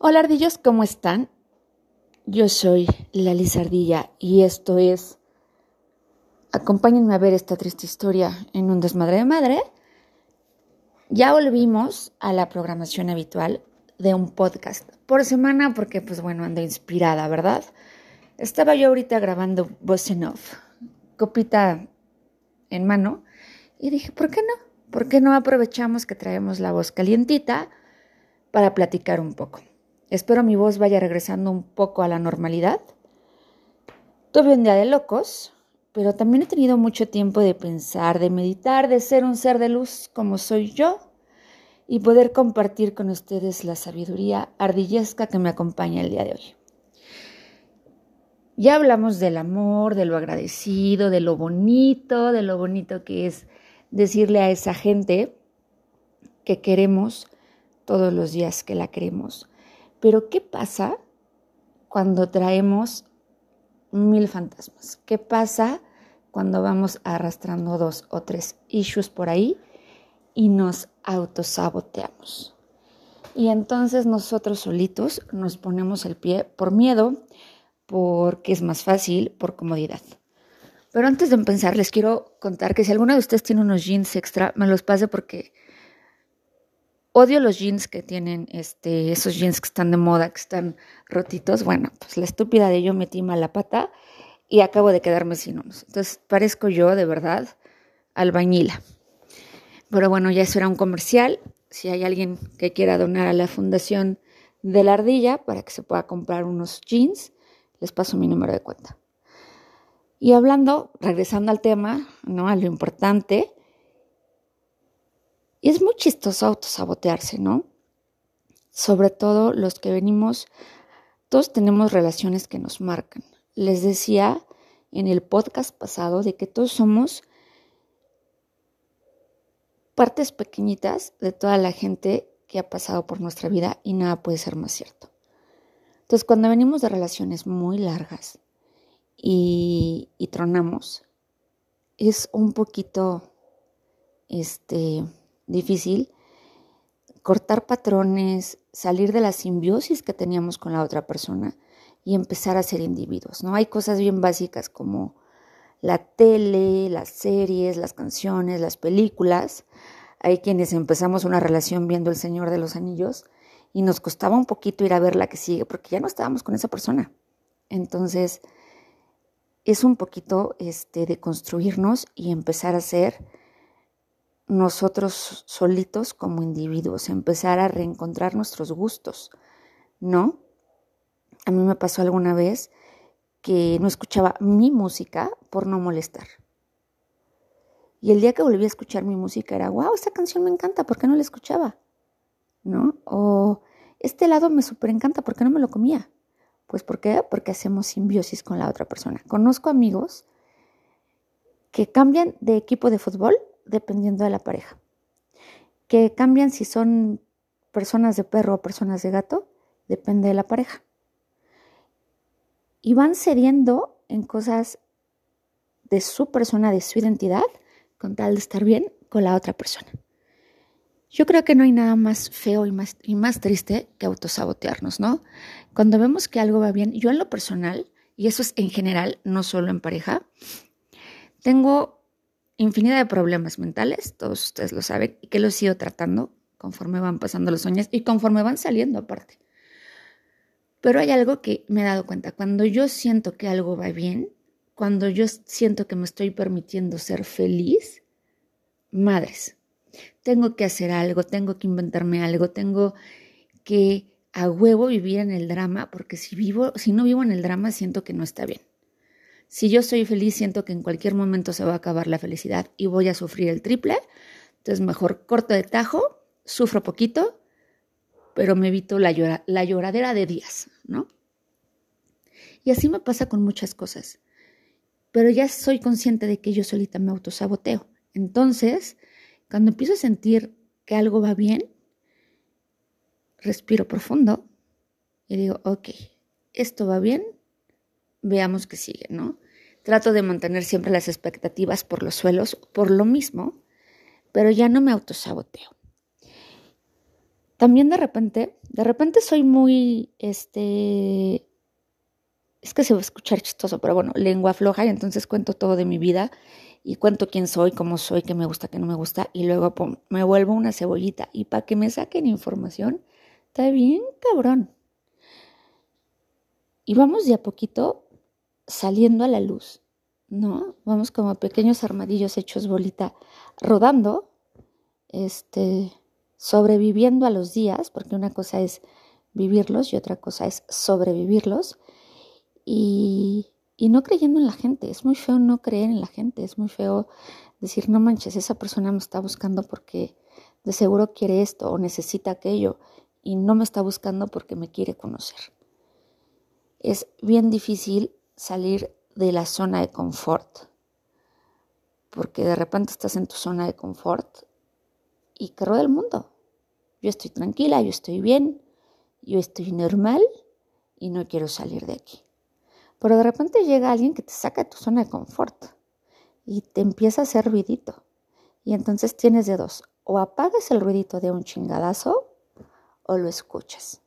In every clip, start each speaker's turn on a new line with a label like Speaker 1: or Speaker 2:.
Speaker 1: Hola ardillos, ¿cómo están? Yo soy la Lizardilla y esto es... Acompáñenme a ver esta triste historia en un desmadre de madre. Ya volvimos a la programación habitual de un podcast por semana porque pues bueno, ando inspirada, ¿verdad? Estaba yo ahorita grabando voz en off, copita en mano y dije, ¿por qué no? ¿Por qué no aprovechamos que traemos la voz calientita para platicar un poco? Espero mi voz vaya regresando un poco a la normalidad. Tuve un día de locos, pero también he tenido mucho tiempo de pensar, de meditar, de ser un ser de luz como soy yo y poder compartir con ustedes la sabiduría ardillesca que me acompaña el día de hoy. Ya hablamos del amor, de lo agradecido, de lo bonito, de lo bonito que es decirle a esa gente que queremos todos los días que la queremos pero ¿qué pasa cuando traemos mil fantasmas? ¿Qué pasa cuando vamos arrastrando dos o tres issues por ahí y nos autosaboteamos? Y entonces nosotros solitos nos ponemos el pie por miedo, porque es más fácil, por comodidad. Pero antes de empezar, les quiero contar que si alguno de ustedes tiene unos jeans extra, me los pase porque Odio los jeans que tienen, este, esos jeans que están de moda, que están rotitos. Bueno, pues la estúpida de yo metí mala pata y acabo de quedarme sin unos. Entonces parezco yo, de verdad, albañila. Pero bueno, ya eso era un comercial. Si hay alguien que quiera donar a la Fundación de la Ardilla para que se pueda comprar unos jeans, les paso mi número de cuenta. Y hablando, regresando al tema, ¿no? A lo importante, es muy chistoso autosabotearse, ¿no? Sobre todo los que venimos, todos tenemos relaciones que nos marcan. Les decía en el podcast pasado de que todos somos partes pequeñitas de toda la gente que ha pasado por nuestra vida y nada puede ser más cierto. Entonces, cuando venimos de relaciones muy largas y, y tronamos, es un poquito, este, difícil cortar patrones, salir de la simbiosis que teníamos con la otra persona y empezar a ser individuos, ¿no? Hay cosas bien básicas como la tele, las series, las canciones, las películas. Hay quienes empezamos una relación viendo El Señor de los Anillos y nos costaba un poquito ir a ver la que sigue porque ya no estábamos con esa persona. Entonces, es un poquito este, de construirnos y empezar a ser nosotros solitos como individuos, empezar a reencontrar nuestros gustos, ¿no? A mí me pasó alguna vez que no escuchaba mi música por no molestar. Y el día que volví a escuchar mi música era, wow, esta canción me encanta, ¿por qué no la escuchaba? ¿No? O este helado me súper encanta, ¿por qué no me lo comía? Pues ¿por qué? Porque hacemos simbiosis con la otra persona. Conozco amigos que cambian de equipo de fútbol dependiendo de la pareja. Que cambian si son personas de perro o personas de gato, depende de la pareja. Y van cediendo en cosas de su persona, de su identidad, con tal de estar bien con la otra persona. Yo creo que no hay nada más feo y más, y más triste que autosabotearnos, ¿no? Cuando vemos que algo va bien, yo en lo personal, y eso es en general, no solo en pareja, tengo infinidad de problemas mentales, todos ustedes lo saben, y que los sigo tratando conforme van pasando los años y conforme van saliendo aparte. Pero hay algo que me he dado cuenta, cuando yo siento que algo va bien, cuando yo siento que me estoy permitiendo ser feliz, madres, tengo que hacer algo, tengo que inventarme algo, tengo que a huevo vivir en el drama, porque si vivo, si no vivo en el drama, siento que no está bien. Si yo soy feliz, siento que en cualquier momento se va a acabar la felicidad y voy a sufrir el triple. Entonces mejor corto de tajo, sufro poquito, pero me evito la, lloradera de días, ¿no? Y así me pasa con muchas cosas. Pero ya soy consciente de que yo solita me autosaboteo. Entonces, cuando empiezo a sentir que algo va bien, respiro profundo y digo, ok, esto va bien, veamos qué sigue, ¿no? Trato de mantener siempre las expectativas por los suelos, por lo mismo, pero ya no me autosaboteo. también de repente, de repente soy muy, este, es que se va a escuchar chistoso, pero bueno, lengua floja y entonces cuento todo de mi vida y cuento quién soy, cómo soy, qué me gusta, qué no me gusta y luego me vuelvo una cebollita y para que me saquen información, está bien cabrón. Y vamos de a poquito saliendo a la luz, ¿no? Vamos como pequeños armadillos hechos bolita, rodando, este, sobreviviendo a los días, porque una cosa es vivirlos y otra cosa es sobrevivirlos, y, y no creyendo en la gente. Es muy feo no creer en la gente, es muy feo decir, no manches, esa persona me está buscando porque de seguro quiere esto o necesita aquello y no me está buscando porque me quiere conocer. Es bien difícil salir de la zona de confort, porque de repente estás en tu zona de confort y que rueda el mundo. Yo estoy tranquila, yo estoy bien, yo estoy normal y no quiero salir de aquí. Pero de repente llega alguien que te saca de tu zona de confort y te empieza a hacer ruidito. Y entonces tienes de dos, o apagas el ruidito de un chingadazo o lo escuchas.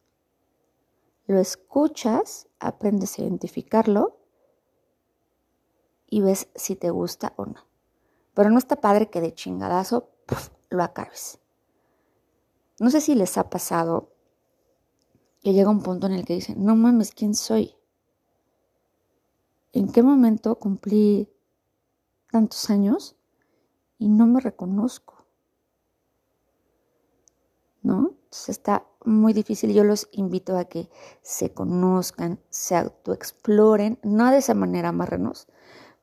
Speaker 1: Lo escuchas, aprendes a identificarlo y ves si te gusta o no. Pero no está padre que de chingadazo lo acabes. No sé si les ha pasado que llega un punto en el que dicen, no mames, ¿quién soy? ¿En qué momento cumplí tantos años y no me reconozco? ¿No? Entonces está muy difícil. Yo los invito a que se conozcan, se autoexploren, no de esa manera marranos,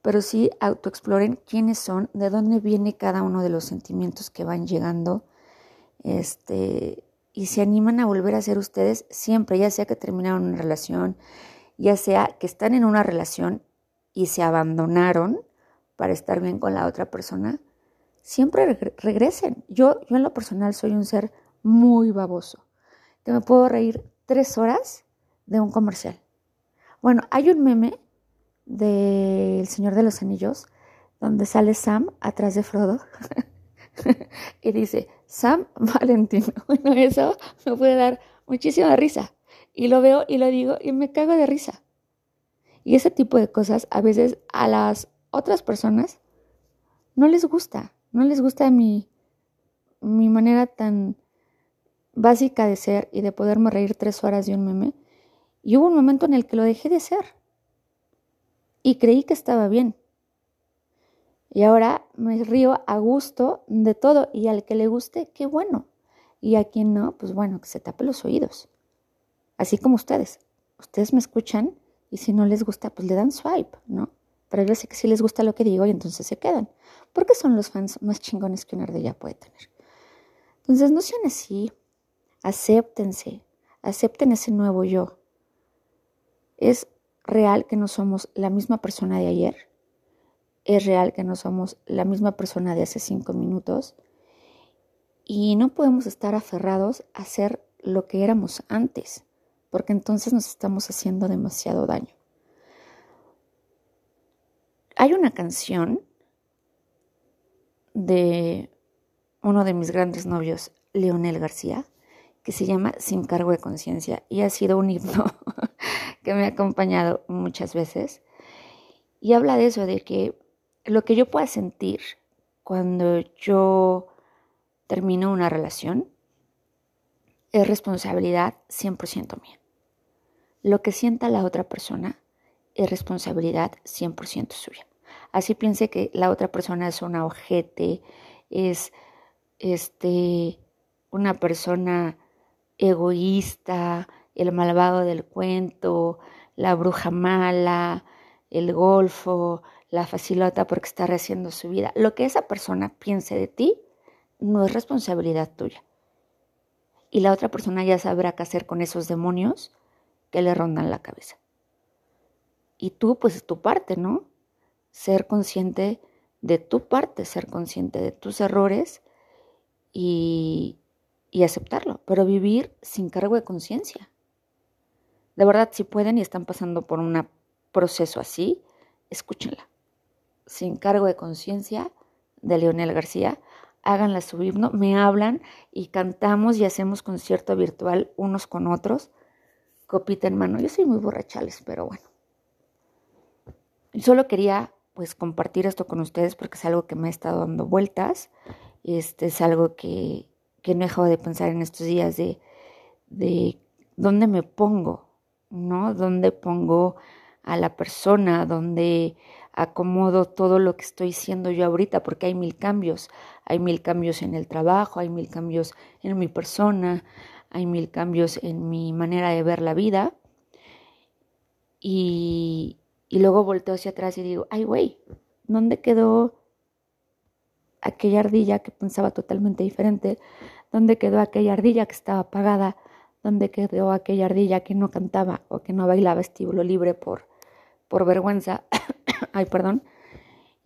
Speaker 1: pero sí autoexploren quiénes son, de dónde viene cada uno de los sentimientos que van llegando, este, y se animan a volver a ser ustedes siempre, ya sea que terminaron una relación, ya sea que están en una relación y se abandonaron para estar bien con la otra persona, siempre regresen. Yo, yo en lo personal soy un ser muy baboso, que me puedo reír tres horas de un comercial. Bueno, hay un meme del Señor de los Anillos, donde sale Sam atrás de Frodo y dice, Sam Valentino. Bueno, eso me puede dar muchísima risa. Y lo veo y lo digo y me cago de risa. Y ese tipo de cosas a veces a las otras personas no les gusta, no les gusta mi, mi manera tan básica de ser y de poderme reír tres horas de un meme. Y hubo un momento en el que lo dejé de ser y creí que estaba bien. Y ahora me río a gusto de todo y al que le guste, qué bueno. Y a quien no, pues bueno, que se tape los oídos. Así como ustedes. Ustedes me escuchan y si no les gusta, pues le dan swipe, ¿no? Pero yo sé que sí les gusta lo que digo y entonces se quedan. Porque son los fans más chingones que una ardilla puede tener. Entonces no sean así. Acéptense. Acepten ese nuevo yo. Es real que no somos la misma persona de ayer. Es real que no somos la misma persona de hace cinco minutos. Y no podemos estar aferrados a ser lo que éramos antes, porque entonces nos estamos haciendo demasiado daño. Hay una canción de uno de mis grandes novios, Leonel García, que se llama Sin cargo de conciencia y ha sido un himno que me ha acompañado muchas veces. Y habla de eso, de que lo que yo pueda sentir cuando yo termino una relación es responsabilidad 100% mía. Lo que sienta la otra persona es responsabilidad 100% suya. Así piense que la otra persona es una ojete, es este una persona egoísta, el malvado del cuento, la bruja mala, el golfo, la facilota porque está rehaciendo su vida. Lo que esa persona piense de ti no es responsabilidad tuya. Y la otra persona ya sabrá qué hacer con esos demonios que le rondan la cabeza. Y tú, pues es tu parte, ¿no? Ser consciente de tu parte, ser consciente de tus errores y, y aceptarlo, pero vivir sin cargo de conciencia. De verdad, si pueden y están pasando por un proceso así, escúchenla. Sin cargo de conciencia de Leonel García. háganla su himno, me hablan y cantamos y hacemos concierto virtual unos con otros, copita en mano. Yo soy muy borrachales, pero bueno. Solo quería pues compartir esto con ustedes porque es algo que me ha estado dando vueltas. Este es algo que, que no he dejado de pensar en estos días de, de dónde me pongo, ¿no? Dónde pongo a la persona, dónde acomodo todo lo que estoy siendo yo ahorita, porque hay mil cambios. Hay mil cambios en el trabajo, hay mil cambios en mi persona, hay mil cambios en mi manera de ver la vida. Y, y luego volteo hacia atrás y digo, ay, güey, ¿dónde quedó aquella ardilla que pensaba totalmente diferente? ¿Dónde quedó aquella ardilla que estaba apagada? ¿Dónde quedó aquella ardilla que no cantaba o que no bailaba estíbulo libre por, por vergüenza? ay, perdón,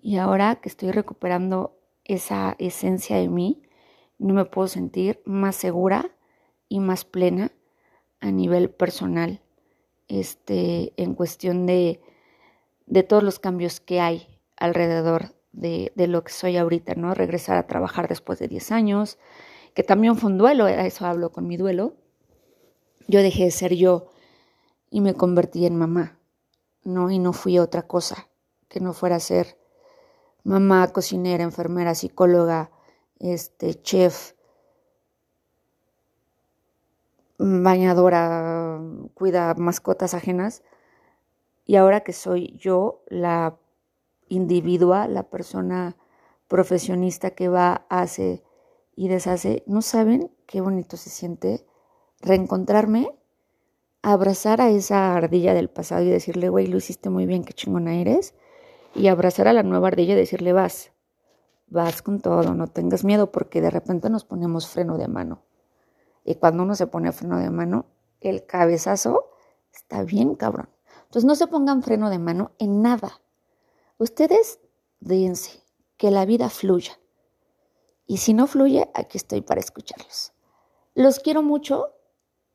Speaker 1: y ahora que estoy recuperando esa esencia de mí, no me puedo sentir más segura y más plena a nivel personal, este, en cuestión de, de todos los cambios que hay alrededor de, de, lo que soy ahorita, ¿no? Regresar a trabajar después de 10 años, que también fue un duelo, eso hablo con mi duelo. Yo dejé de ser yo y me convertí en mamá, ¿no? Y no fui otra cosa que no fuera a ser mamá, cocinera, enfermera, psicóloga, este, chef, bañadora, cuida mascotas ajenas. Y ahora que soy yo la individua, la persona profesionista que va, hace y deshace, no saben qué bonito se siente reencontrarme, abrazar a esa ardilla del pasado y decirle, güey, lo hiciste muy bien, qué chingona eres y abrazar a la nueva ardilla y decirle vas, vas con todo, no tengas miedo porque de repente nos ponemos freno de mano. Y cuando uno se pone freno de mano, el cabezazo está bien cabrón. Entonces no se pongan freno de mano en nada. Ustedes déjense que la vida fluya. Y si no fluye, aquí estoy para escucharlos. Los quiero mucho